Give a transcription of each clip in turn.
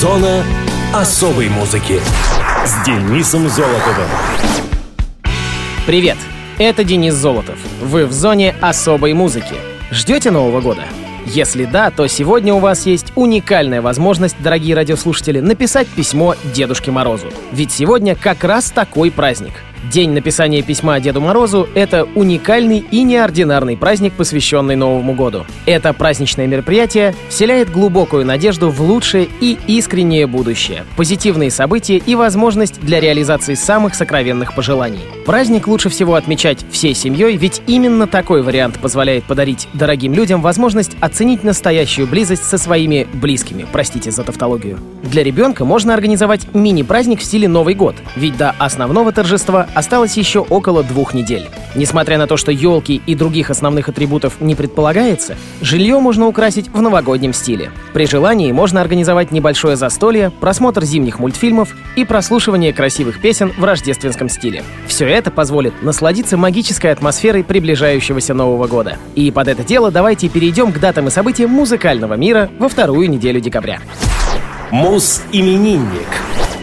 Зона особой музыки с Денисом Золотовым. Привет, это Денис Золотов. Вы в зоне особой музыки. Ждете Нового года? Если да, то сегодня у вас есть уникальная возможность, дорогие радиослушатели, написать письмо Дедушке Морозу. Ведь сегодня как раз такой праздник — День написания письма Деду Морозу — это уникальный и неординарный праздник, посвященный Новому году. Это праздничное мероприятие вселяет глубокую надежду в лучшее и искреннее будущее, позитивные события и возможность для реализации самых сокровенных пожеланий. Праздник лучше всего отмечать всей семьей, ведь именно такой вариант позволяет подарить дорогим людям возможность оценить настоящую близость со своими близкими, простите за тавтологию. Для ребенка можно организовать мини-праздник в стиле Новый год, ведь до основного торжества осталось еще около двух недель. Несмотря на то, что елки и других основных атрибутов не предполагается, жилье можно украсить в новогоднем стиле. При желании можно организовать небольшое застолье, просмотр зимних мультфильмов и прослушивание красивых песен в рождественском стиле. Все это позволит насладиться магической атмосферой приближающегося Нового года. И под это дело давайте перейдем к датам и событиям музыкального мира во вторую неделю декабря. Мус-именинник.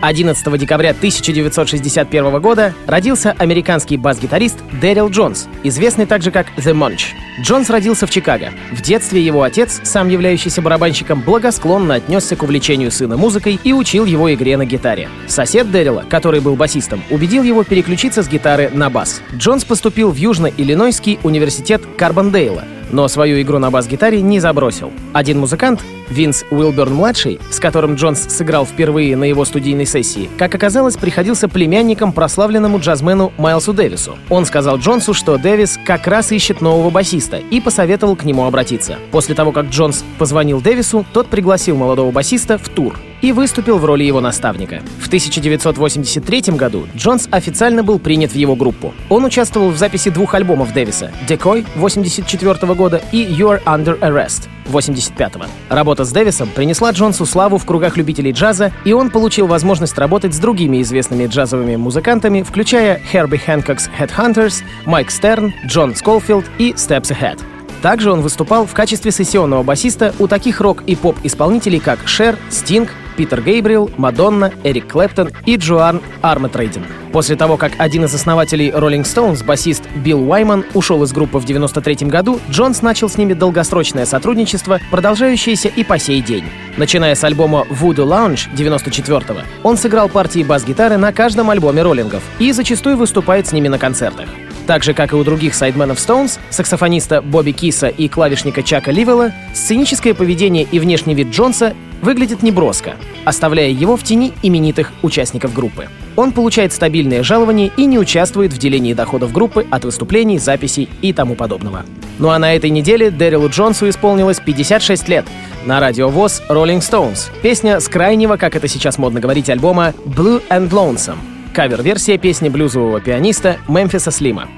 11 декабря 1961 года родился американский бас-гитарист Дэрил Джонс, известный также как The Munch. Джонс родился в Чикаго. В детстве его отец, сам являющийся барабанщиком, благосклонно отнесся к увлечению сына музыкой и учил его игре на гитаре. Сосед Дэрила, который был басистом, убедил его переключиться с гитары на бас. Джонс поступил в Южно-Иллинойский университет Карбондейла, но свою игру на бас-гитаре не забросил. Один музыкант, Винс Уилберн-младший, с которым Джонс сыграл впервые на его студийной сессии, как оказалось, приходился племянником прославленному джазмену Майлсу Дэвису. Он сказал Джонсу, что Дэвис как раз ищет нового басиста и посоветовал к нему обратиться. После того, как Джонс позвонил Дэвису, тот пригласил молодого басиста в тур и выступил в роли его наставника. В 1983 году Джонс официально был принят в его группу. Он участвовал в записи двух альбомов Дэвиса «Decoy» 1984 года и «You're Under Arrest» 85-го. Работа с Дэвисом принесла Джонсу славу в кругах любителей джаза, и он получил возможность работать с другими известными джазовыми музыкантами, включая Херби Хэнкокс Headhunters, Майк Стерн, Джон Сколфилд и Steps Ahead. Также он выступал в качестве сессионного басиста у таких рок- и поп-исполнителей, как Шер, Стинг, Питер Гейбриэл, Мадонна, Эрик Клэптон и Джоан Арматрейден. После того, как один из основателей Rolling Stones, басист Билл Уайман, ушел из группы в 1993 году, Джонс начал с ними долгосрочное сотрудничество, продолжающееся и по сей день. Начиная с альбома Voodoo Lounge 94-го, он сыграл партии бас-гитары на каждом альбоме роллингов и зачастую выступает с ними на концертах. Так же, как и у других сайдменов Stones, саксофониста Бобби Киса и клавишника Чака Ливелла, сценическое поведение и внешний вид Джонса выглядит неброско, оставляя его в тени именитых участников группы. Он получает стабильное жалование и не участвует в делении доходов группы от выступлений, записей и тому подобного. Ну а на этой неделе Дэрилу Джонсу исполнилось 56 лет. На радио ВОЗ Rolling Stones. Песня с крайнего, как это сейчас модно говорить, альбома Blue and Lonesome. Кавер-версия песни блюзового пианиста Мемфиса Слима.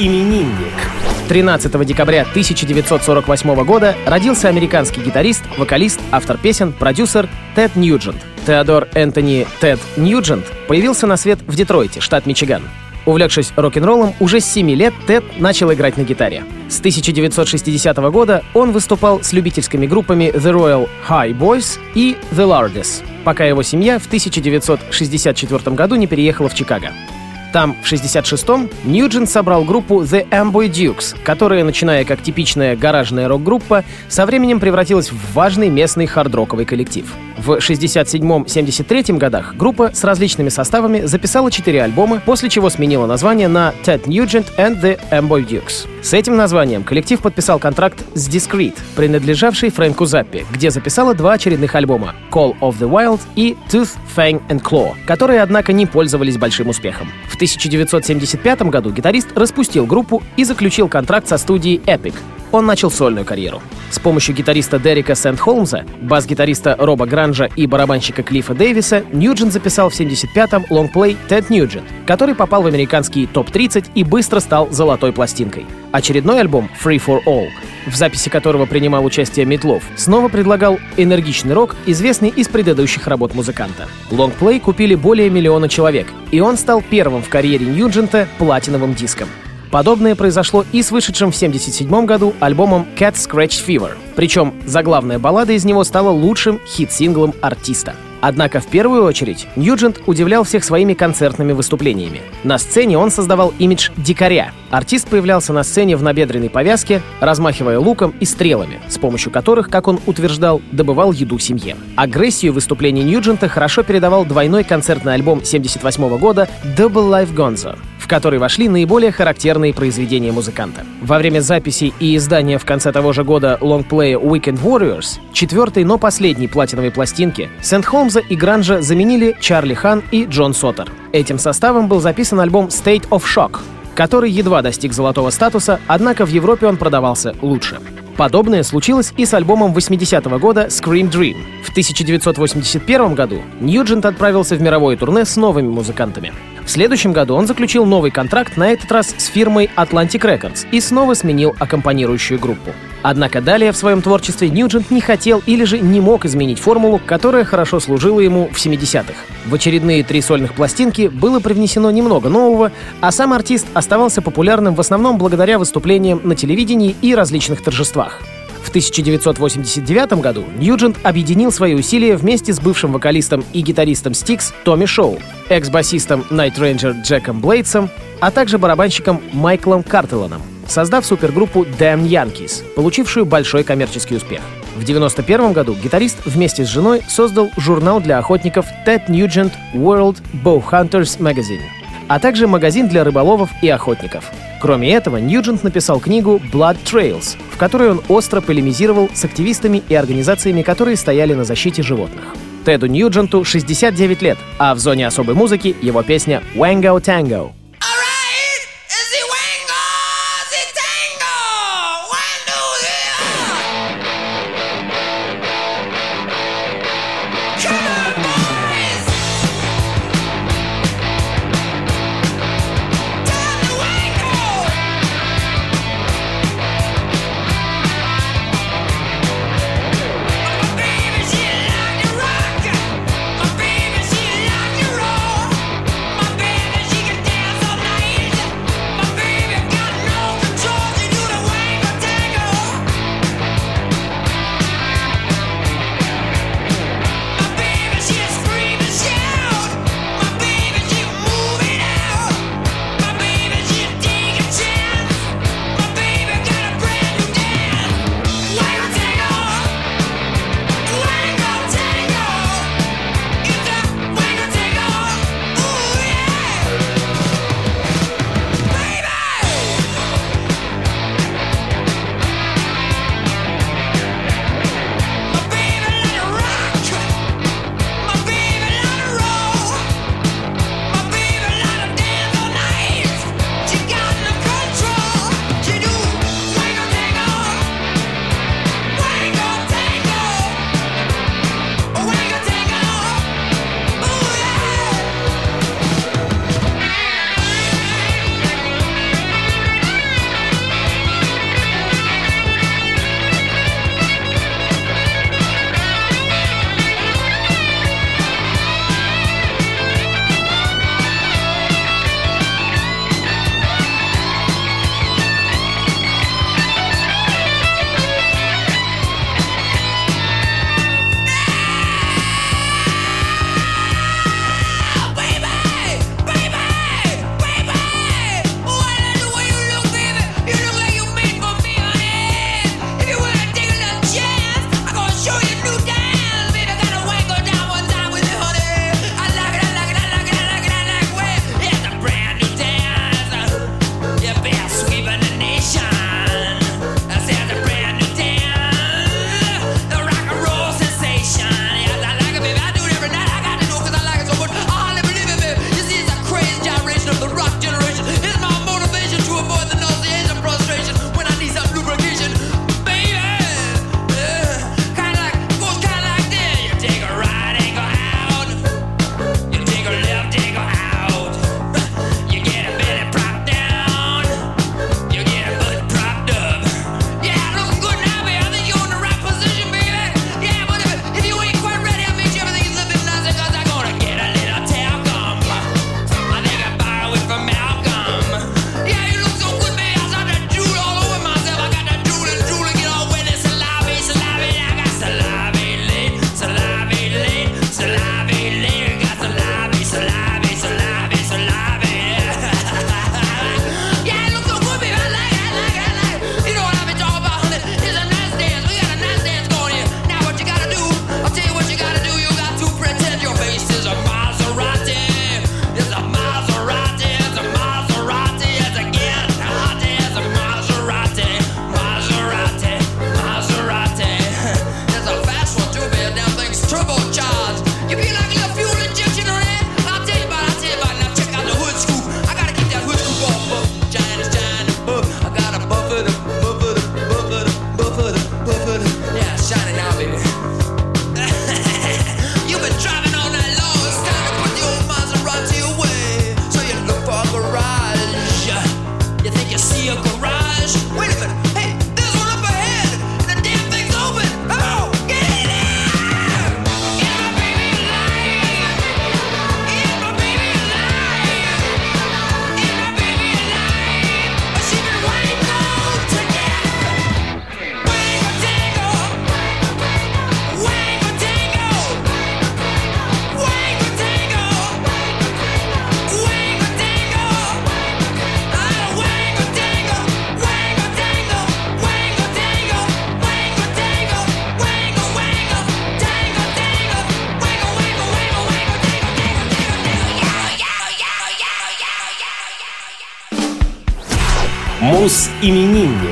Мус-именинник. 13 декабря 1948 года родился американский гитарист, вокалист, автор песен, продюсер Тед Ньюджент. Теодор Энтони Тед Ньюджент появился на свет в Детройте, штат Мичиган. Увлекшись рок-н-роллом, уже с 7 лет Тед начал играть на гитаре. С 1960 года он выступал с любительскими группами The Royal High Boys и The Lardes, пока его семья в 1964 году не переехала в Чикаго. Там, в 66-м, Ньюджин собрал группу The Amboy Dukes, которая, начиная как типичная гаражная рок-группа, со временем превратилась в важный местный хард-роковый коллектив. В 67-73 годах группа с различными составами записала четыре альбома, после чего сменила название на Ted Nugent and the Amboy Dukes. С этим названием коллектив подписал контракт с Discreet, принадлежавший Фрэнку Заппи, где записала два очередных альбома Call of the Wild и Tooth, Fang and Claw, которые, однако, не пользовались большим успехом. В 1975 году гитарист распустил группу и заключил контракт со студией Epic, он начал сольную карьеру. С помощью гитариста Дерека Сент-Холмса, бас-гитариста Роба Гранжа и барабанщика Клиффа Дэвиса Ньюджин записал в 75-м лонгплей «Тед Ньюджин», который попал в американский топ-30 и быстро стал золотой пластинкой. Очередной альбом «Free for All», в записи которого принимал участие Метлов, снова предлагал энергичный рок, известный из предыдущих работ музыканта. Лонгплей купили более миллиона человек, и он стал первым в карьере Ньюджента платиновым диском. Подобное произошло и с вышедшим в 1977 году альбомом Cat Scratch Fever. Причем заглавная баллада из него стала лучшим хит-синглом артиста. Однако в первую очередь Ньюджент удивлял всех своими концертными выступлениями. На сцене он создавал имидж дикаря. Артист появлялся на сцене в набедренной повязке, размахивая луком и стрелами, с помощью которых, как он утверждал, добывал еду семье. Агрессию выступлений Ньюджента хорошо передавал двойной концертный альбом 78 года Double Life Gonzo, который вошли наиболее характерные произведения музыканта. Во время записи и издания в конце того же года лонгплея Weekend Warriors, четвертой, но последней платиновой пластинки, Сент-Холмза и Гранжа заменили Чарли Хан и Джон Соттер. Этим составом был записан альбом State of Shock, который едва достиг золотого статуса, однако в Европе он продавался лучше. Подобное случилось и с альбомом 80-го года Scream Dream. В 1981 году Ньюджент отправился в мировое турне с новыми музыкантами. В следующем году он заключил новый контракт, на этот раз с фирмой Atlantic Records, и снова сменил аккомпанирующую группу. Однако далее в своем творчестве Ньюджент не хотел или же не мог изменить формулу, которая хорошо служила ему в 70-х. В очередные три сольных пластинки было привнесено немного нового, а сам артист оставался популярным в основном благодаря выступлениям на телевидении и различных торжествах. В 1989 году Ньюджент объединил свои усилия вместе с бывшим вокалистом и гитаристом Стикс Томми Шоу, экс-басистом Night Ranger Джеком Блейдсом, а также барабанщиком Майклом Картеланом, создав супергруппу Damn Yankees, получившую большой коммерческий успех. В 1991 году гитарист вместе с женой создал журнал для охотников Ted Nugent World Bowhunters Magazine, а также магазин для рыболовов и охотников. Кроме этого, Ньюджент написал книгу Blood Trails, в которой он остро полемизировал с активистами и организациями, которые стояли на защите животных. Теду Ньюдженту 69 лет, а в зоне особой музыки его песня «Wango Tango». Мус-именинник.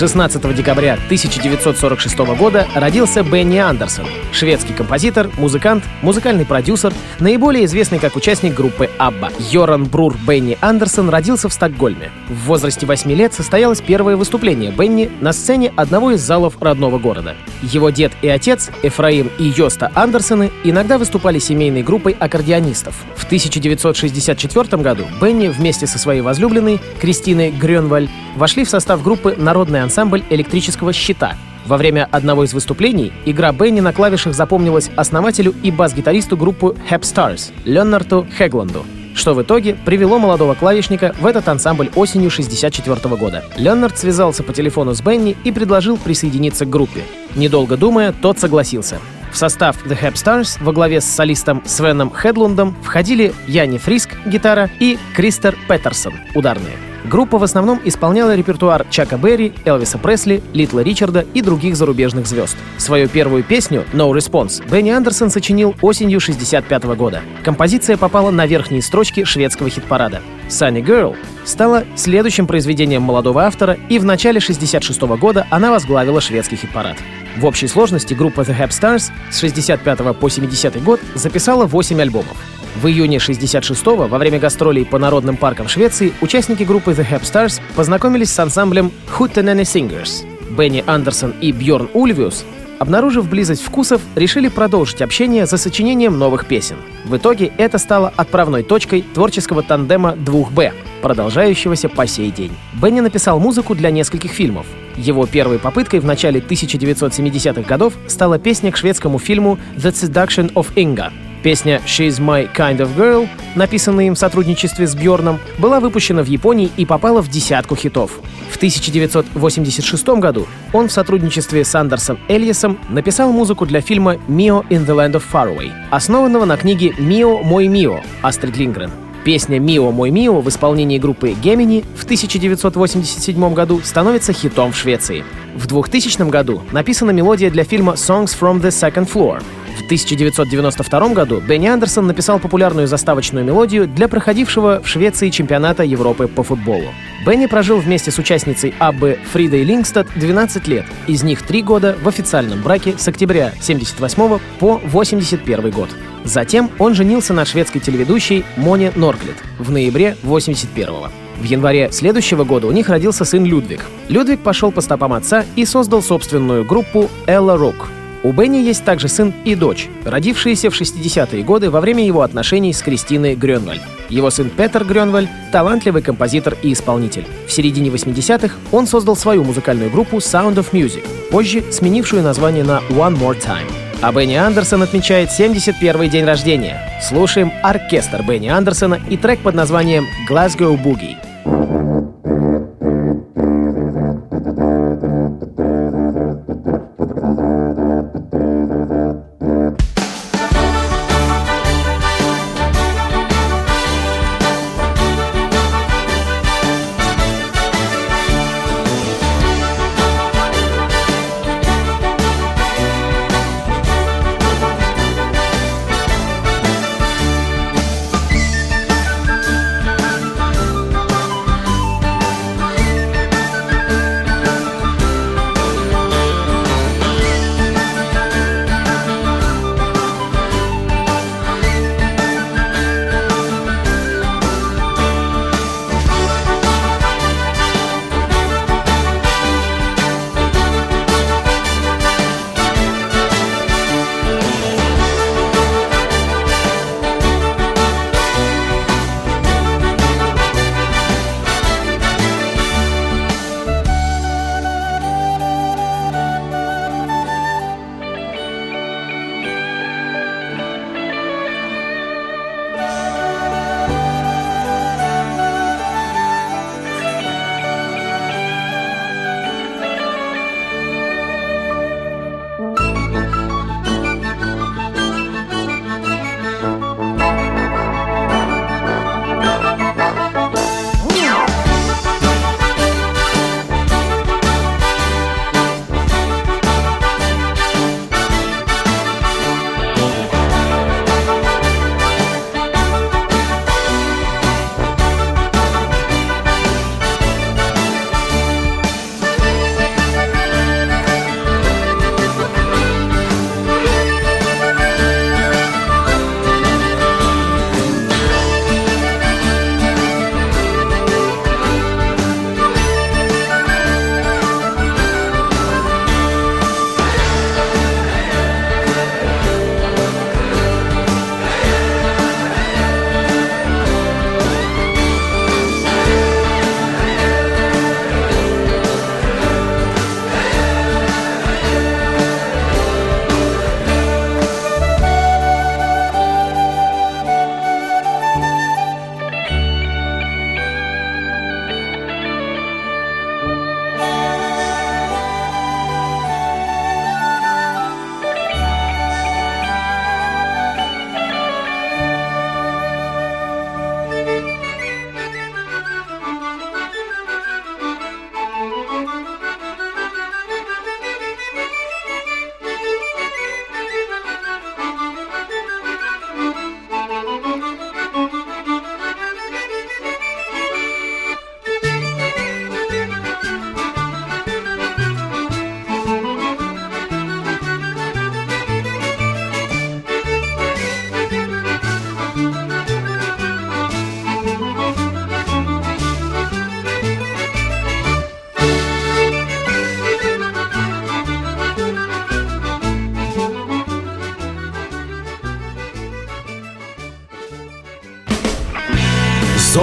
16 декабря 1946 года родился Бенни Андерсон, шведский композитор, музыкант, музыкальный продюсер, наиболее известный как участник группы Абба. Йоран Брур Бенни Андерсон родился в Стокгольме. В возрасте 8 лет состоялось первое выступление Бенни на сцене одного из залов родного города. Его дед и отец, Эфраим и Йоста Андерсоны, иногда выступали семейной группой аккордеонистов. В 1964 году Бенни вместе со своей возлюбленной Кристиной Грёнваль вошли в состав группы «Народный ансамбль электрического щита». Во время одного из выступлений игра Бенни на клавишах запомнилась основателю и бас-гитаристу группы Hep Stars Леонарту Хегланду что в итоге привело молодого клавишника в этот ансамбль осенью 1964 года. Леонард связался по телефону с Бенни и предложил присоединиться к группе. Недолго думая, тот согласился. В состав The Hep Stars во главе с солистом Свеном Хедлундом входили Яни Фриск, гитара, и Кристер Петерсон, ударные. Группа в основном исполняла репертуар Чака Берри, Элвиса Пресли, Литла Ричарда и других зарубежных звезд. Свою первую песню «No Response» Бенни Андерсон сочинил осенью 65 года. Композиция попала на верхние строчки шведского хит-парада. «Sunny Girl» стала следующим произведением молодого автора, и в начале 66 года она возглавила шведский хит-парад. В общей сложности группа The Hep Stars с 65 по 70 год записала 8 альбомов. В июне 66-го, во время гастролей по народным паркам Швеции, участники группы The Hep Stars познакомились с ансамблем Hootenanny Singers. Бенни Андерсон и Бьорн Ульвиус обнаружив близость вкусов, решили продолжить общение за сочинением новых песен. В итоге это стало отправной точкой творческого тандема 2Б, продолжающегося по сей день. Бенни написал музыку для нескольких фильмов. Его первой попыткой в начале 1970-х годов стала песня к шведскому фильму «The Seduction of Inga», Песня «She's My Kind of Girl», написанная им в сотрудничестве с Бьорном, была выпущена в Японии и попала в десятку хитов. В 1986 году он в сотрудничестве с Андерсом Эльесом написал музыку для фильма «Mio in the Land of Faraway», основанного на книге «Мио, мой Мио» Астрид Лингрен. Песня «Мио, мой Мио» в исполнении группы Gemini в 1987 году становится хитом в Швеции. В 2000 году написана мелодия для фильма «Songs from the Second Floor», в 1992 году Бенни Андерсон написал популярную заставочную мелодию для проходившего в Швеции чемпионата Европы по футболу. Бенни прожил вместе с участницей Аббы Фридой Лингстад 12 лет, из них 3 года в официальном браке с октября 78 по 81 год. Затем он женился на шведской телеведущей Моне Норклет в ноябре 81 -го. В январе следующего года у них родился сын Людвиг. Людвиг пошел по стопам отца и создал собственную группу Элла Рок, у Бенни есть также сын и дочь, родившиеся в 60-е годы во время его отношений с Кристиной Грёнваль. Его сын Петер Грёнваль — талантливый композитор и исполнитель. В середине 80-х он создал свою музыкальную группу Sound of Music, позже сменившую название на One More Time. А Бенни Андерсон отмечает 71-й день рождения. Слушаем оркестр Бенни Андерсона и трек под названием «Glasgow Boogie».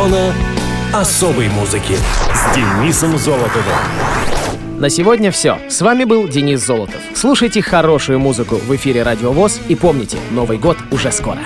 Зона особой музыки с Денисом Золотовым. На сегодня все. С вами был Денис Золотов. Слушайте хорошую музыку в эфире Радио ВОЗ и помните, Новый год уже скоро.